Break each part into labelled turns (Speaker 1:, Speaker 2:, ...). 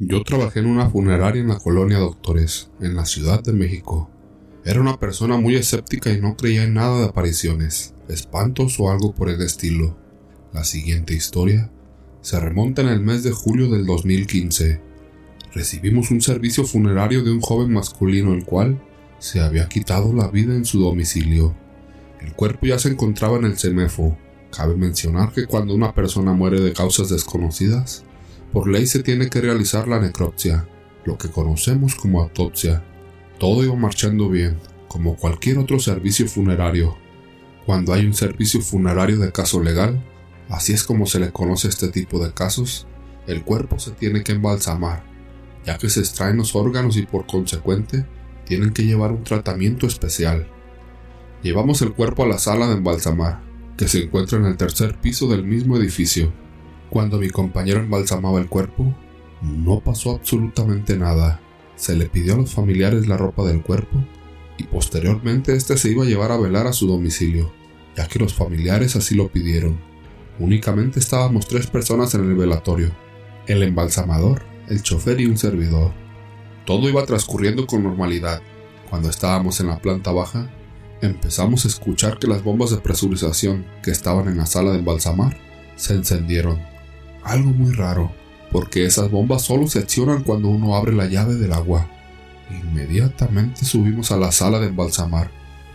Speaker 1: Yo trabajé en una funeraria en la colonia Doctores, en la Ciudad de México. Era una persona muy escéptica y no creía en nada de apariciones, espantos o algo por el estilo. La siguiente historia se remonta en el mes de julio del 2015. Recibimos un servicio funerario de un joven masculino el cual se había quitado la vida en su domicilio. El cuerpo ya se encontraba en el CEMEFO. Cabe mencionar que cuando una persona muere de causas desconocidas, por ley se tiene que realizar la necropsia, lo que conocemos como autopsia. Todo iba marchando bien, como cualquier otro servicio funerario. Cuando hay un servicio funerario de caso legal, así es como se le conoce a este tipo de casos, el cuerpo se tiene que embalsamar, ya que se extraen los órganos y por consecuente tienen que llevar un tratamiento especial. Llevamos el cuerpo a la sala de embalsamar, que se encuentra en el tercer piso del mismo edificio. Cuando mi compañero embalsamaba el cuerpo, no pasó absolutamente nada. Se le pidió a los familiares la ropa del cuerpo y posteriormente este se iba a llevar a velar a su domicilio, ya que los familiares así lo pidieron. Únicamente estábamos tres personas en el velatorio, el embalsamador, el chofer y un servidor. Todo iba transcurriendo con normalidad. Cuando estábamos en la planta baja, empezamos a escuchar que las bombas de presurización que estaban en la sala de embalsamar se encendieron. Algo muy raro, porque esas bombas solo se accionan cuando uno abre la llave del agua. Inmediatamente subimos a la sala de embalsamar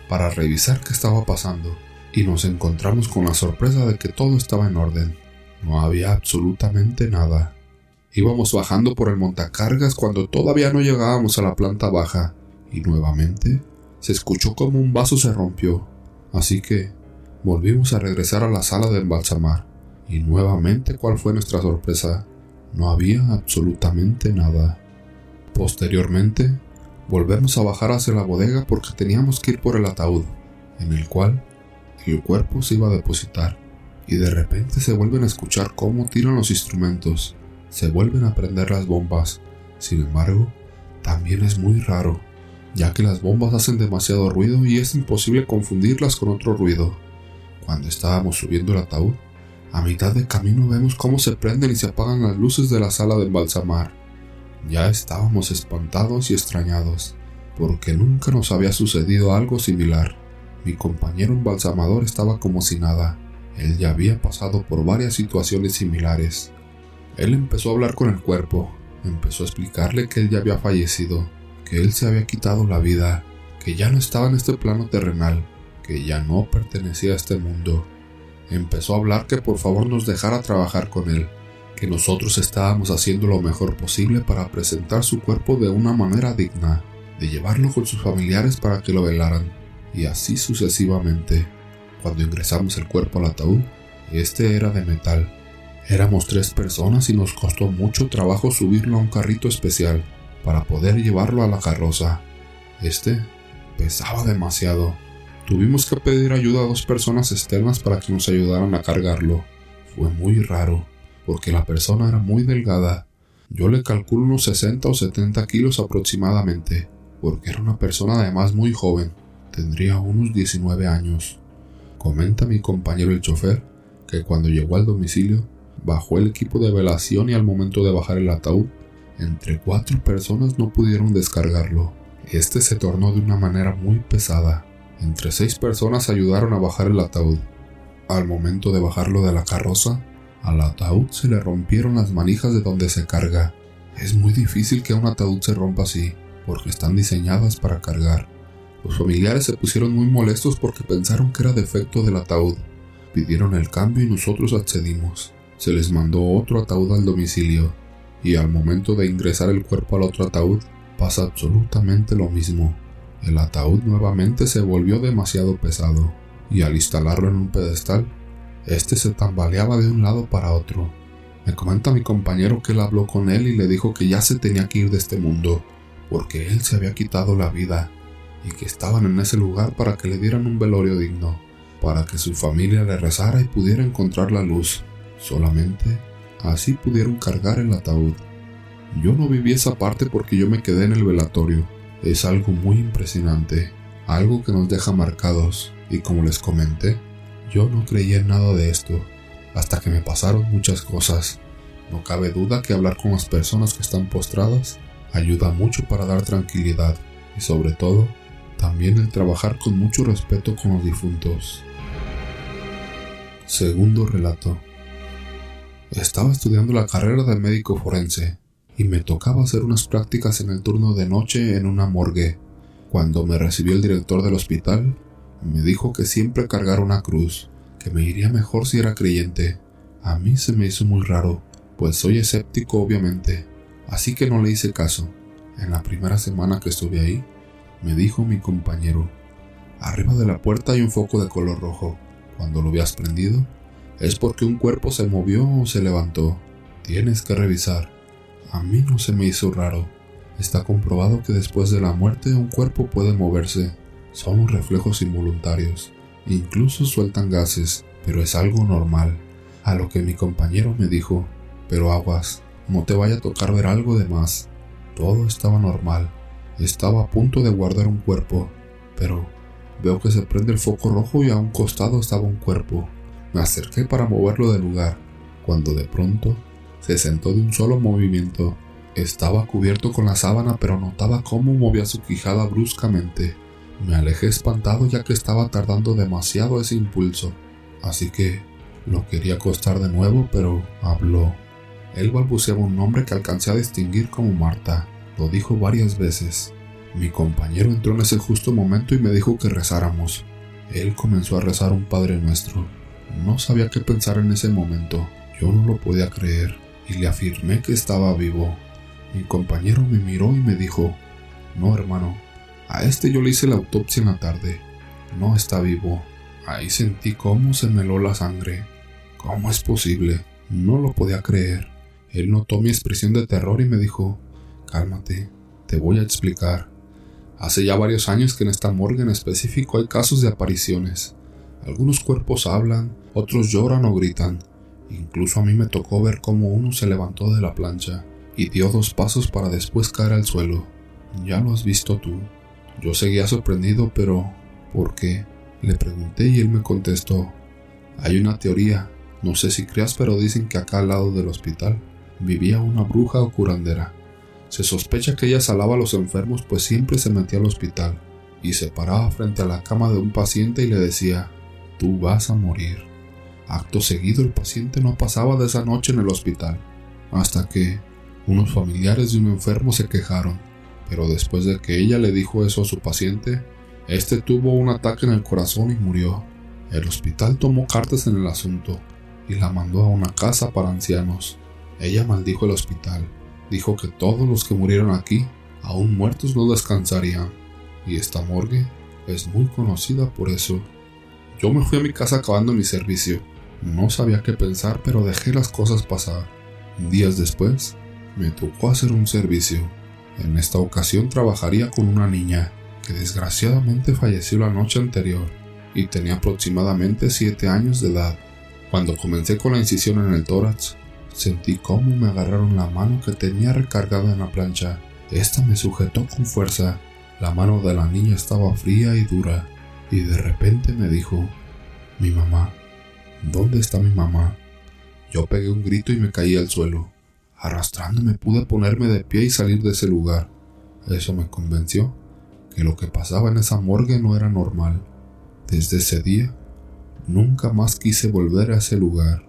Speaker 1: para revisar qué estaba pasando y nos encontramos con la sorpresa de que todo estaba en orden. No había absolutamente nada. Íbamos bajando por el montacargas cuando todavía no llegábamos a la planta baja y nuevamente se escuchó como un vaso se rompió. Así que volvimos a regresar a la sala de embalsamar y nuevamente cuál fue nuestra sorpresa. No había absolutamente nada. Posteriormente, volvemos a bajar hacia la bodega porque teníamos que ir por el ataúd, en el cual el cuerpo se iba a depositar, y de repente se vuelven a escuchar cómo tiran los instrumentos se vuelven a prender las bombas. Sin embargo, también es muy raro, ya que las bombas hacen demasiado ruido y es imposible confundirlas con otro ruido. Cuando estábamos subiendo el ataúd, a mitad de camino vemos cómo se prenden y se apagan las luces de la sala de embalsamar. Ya estábamos espantados y extrañados, porque nunca nos había sucedido algo similar. Mi compañero embalsamador estaba como si nada. Él ya había pasado por varias situaciones similares. Él empezó a hablar con el cuerpo, empezó a explicarle que él ya había fallecido, que él se había quitado la vida, que ya no estaba en este plano terrenal, que ya no pertenecía a este mundo. Empezó a hablar que por favor nos dejara trabajar con él, que nosotros estábamos haciendo lo mejor posible para presentar su cuerpo de una manera digna, de llevarlo con sus familiares para que lo velaran, y así sucesivamente. Cuando ingresamos el cuerpo al ataúd, este era de metal, Éramos tres personas y nos costó mucho trabajo subirlo a un carrito especial para poder llevarlo a la carroza. Este pesaba demasiado. Tuvimos que pedir ayuda a dos personas externas para que nos ayudaran a cargarlo. Fue muy raro, porque la persona era muy delgada. Yo le calculo unos 60 o 70 kilos aproximadamente, porque era una persona además muy joven. Tendría unos 19 años. Comenta mi compañero el chofer que cuando llegó al domicilio bajó el equipo de velación y al momento de bajar el ataúd, entre cuatro personas no pudieron descargarlo. Este se tornó de una manera muy pesada. Entre seis personas ayudaron a bajar el ataúd. Al momento de bajarlo de la carroza, al ataúd se le rompieron las manijas de donde se carga. Es muy difícil que un ataúd se rompa así, porque están diseñadas para cargar. Los familiares se pusieron muy molestos porque pensaron que era defecto del ataúd. Pidieron el cambio y nosotros accedimos se les mandó otro ataúd al domicilio y al momento de ingresar el cuerpo al otro ataúd pasa absolutamente lo mismo. El ataúd nuevamente se volvió demasiado pesado y al instalarlo en un pedestal, este se tambaleaba de un lado para otro. Me comenta mi compañero que él habló con él y le dijo que ya se tenía que ir de este mundo, porque él se había quitado la vida y que estaban en ese lugar para que le dieran un velorio digno, para que su familia le rezara y pudiera encontrar la luz. Solamente así pudieron cargar el ataúd. Yo no viví esa parte porque yo me quedé en el velatorio. Es algo muy impresionante, algo que nos deja marcados, y como les comenté, yo no creía en nada de esto, hasta que me pasaron muchas cosas. No cabe duda que hablar con las personas que están postradas ayuda mucho para dar tranquilidad y sobre todo también el trabajar con mucho respeto con los difuntos. Segundo relato. Estaba estudiando la carrera de médico forense y me tocaba hacer unas prácticas en el turno de noche en una morgue. Cuando me recibió el director del hospital, me dijo que siempre cargara una cruz, que me iría mejor si era creyente. A mí se me hizo muy raro, pues soy escéptico obviamente, así que no le hice caso. En la primera semana que estuve ahí, me dijo mi compañero, arriba de la puerta hay un foco de color rojo. Cuando lo veas prendido, es porque un cuerpo se movió o se levantó. Tienes que revisar. A mí no se me hizo raro. Está comprobado que después de la muerte un cuerpo puede moverse. Son reflejos involuntarios. Incluso sueltan gases, pero es algo normal. A lo que mi compañero me dijo, pero aguas, no te vaya a tocar ver algo de más. Todo estaba normal. Estaba a punto de guardar un cuerpo, pero veo que se prende el foco rojo y a un costado estaba un cuerpo. Me acerqué para moverlo del lugar, cuando de pronto se sentó de un solo movimiento. Estaba cubierto con la sábana, pero notaba cómo movía su quijada bruscamente. Me alejé espantado ya que estaba tardando demasiado ese impulso, así que lo quería acostar de nuevo, pero habló. Él balbuceaba un nombre que alcancé a distinguir como Marta. Lo dijo varias veces. Mi compañero entró en ese justo momento y me dijo que rezáramos. Él comenzó a rezar un Padre Nuestro. No sabía qué pensar en ese momento. Yo no lo podía creer y le afirmé que estaba vivo. Mi compañero me miró y me dijo, no hermano, a este yo le hice la autopsia en la tarde. No está vivo. Ahí sentí cómo se me la sangre. ¿Cómo es posible? No lo podía creer. Él notó mi expresión de terror y me dijo, cálmate, te voy a explicar. Hace ya varios años que en esta morgue en específico hay casos de apariciones. Algunos cuerpos hablan, otros lloran o gritan. Incluso a mí me tocó ver cómo uno se levantó de la plancha y dio dos pasos para después caer al suelo. Ya lo has visto tú. Yo seguía sorprendido, pero ¿por qué? Le pregunté y él me contestó. Hay una teoría, no sé si creas, pero dicen que acá al lado del hospital vivía una bruja o curandera. Se sospecha que ella salaba a los enfermos pues siempre se metía al hospital y se paraba frente a la cama de un paciente y le decía, tú vas a morir. Acto seguido el paciente no pasaba de esa noche en el hospital, hasta que unos familiares de un enfermo se quejaron, pero después de que ella le dijo eso a su paciente, este tuvo un ataque en el corazón y murió. El hospital tomó cartas en el asunto y la mandó a una casa para ancianos. Ella maldijo el hospital, dijo que todos los que murieron aquí, aún muertos, no descansarían, y esta morgue es muy conocida por eso. Yo me fui a mi casa acabando mi servicio. No sabía qué pensar, pero dejé las cosas pasar. Días después, me tocó hacer un servicio. En esta ocasión trabajaría con una niña que desgraciadamente falleció la noche anterior y tenía aproximadamente 7 años de edad. Cuando comencé con la incisión en el tórax, sentí cómo me agarraron la mano que tenía recargada en la plancha. Esta me sujetó con fuerza. La mano de la niña estaba fría y dura y de repente me dijo, mi mamá, ¿dónde está mi mamá? Yo pegué un grito y me caí al suelo. Arrastrándome pude ponerme de pie y salir de ese lugar. Eso me convenció que lo que pasaba en esa morgue no era normal. Desde ese día, nunca más quise volver a ese lugar.